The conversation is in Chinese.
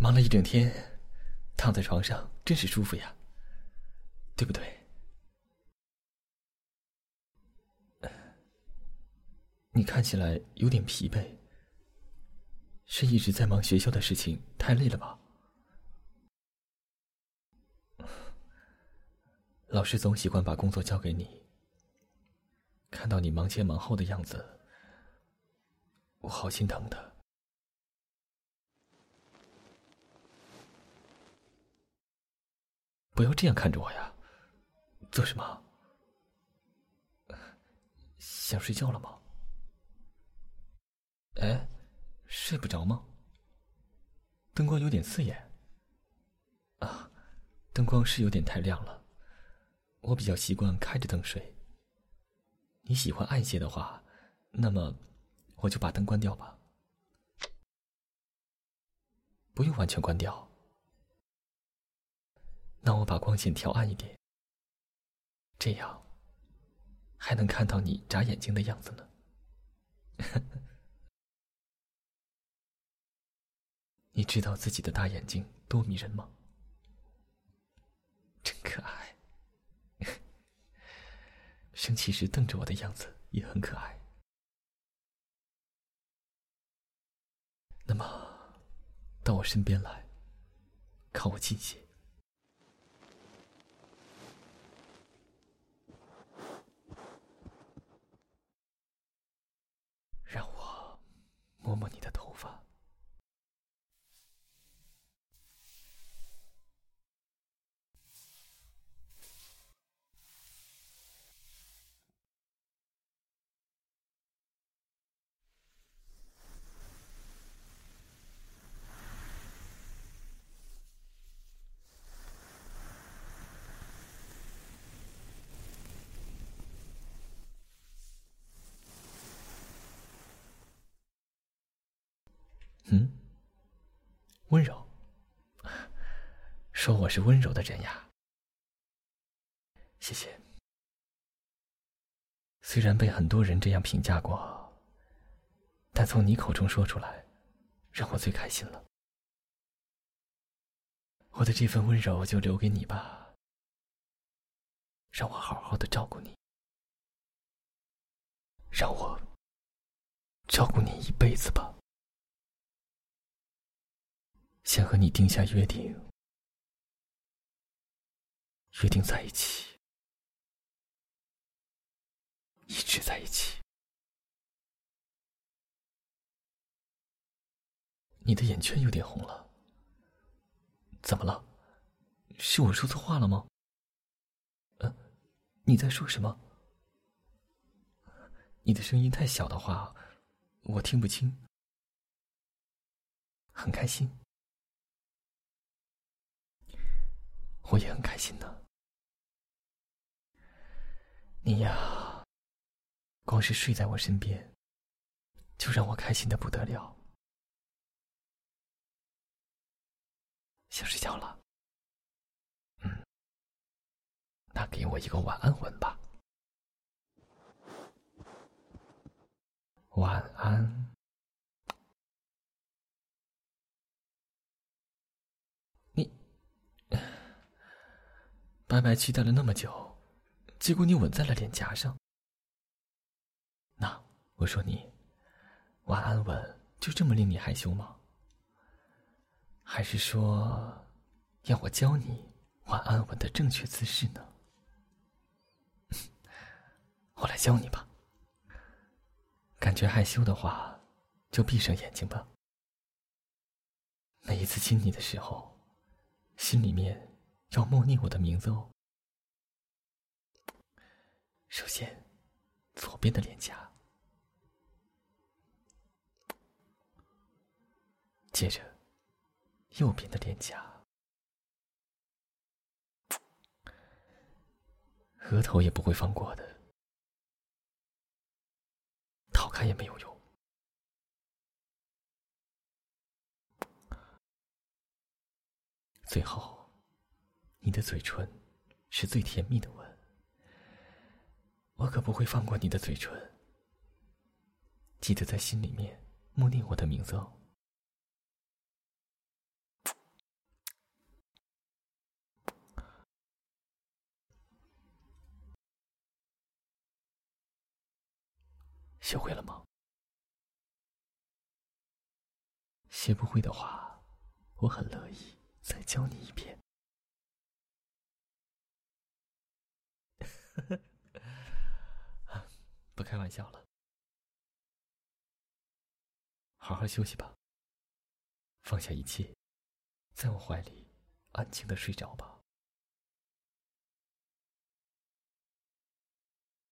忙了一整天，躺在床上真是舒服呀，对不对？你看起来有点疲惫，是一直在忙学校的事情，太累了吧？老师总喜欢把工作交给你，看到你忙前忙后的样子，我好心疼的。不要这样看着我呀！做什么？想睡觉了吗？哎，睡不着吗？灯光有点刺眼。啊，灯光是有点太亮了。我比较习惯开着灯睡。你喜欢暗些的话，那么我就把灯关掉吧。不用完全关掉。那我把光线调暗一点，这样还能看到你眨眼睛的样子呢。你知道自己的大眼睛多迷人吗？真可爱。生气时瞪着我的样子也很可爱。那么，到我身边来，靠我近些。摸摸你的头发。嗯，温柔，说我是温柔的人呀。谢谢。虽然被很多人这样评价过，但从你口中说出来，让我最开心了。我的这份温柔就留给你吧，让我好好的照顾你，让我照顾你一辈子吧。先和你定下约定，约定在一起，一直在一起。你的眼圈有点红了，怎么了？是我说错话了吗？嗯，你在说什么？你的声音太小的话，我听不清。很开心。我也很开心的。你呀，光是睡在我身边，就让我开心的不得了。想睡觉了，嗯，那给我一个晚安吻吧。晚安。白白期待了那么久，结果你吻在了脸颊上。那我说你，晚安吻就这么令你害羞吗？还是说，要我教你晚安吻的正确姿势呢？我来教你吧。感觉害羞的话，就闭上眼睛吧。每一次亲你的时候，心里面。要默念我的名字哦。首先，左边的脸颊，接着右边的脸颊，额头也不会放过的，逃开也没有用。最后。你的嘴唇是最甜蜜的吻我可不会放过你的嘴唇。记得在心里面默念我的名字哦。学会了吗？学不会的话我很乐意再教你。不开玩笑了，好好休息吧。放下一切，在我怀里安静的睡着吧。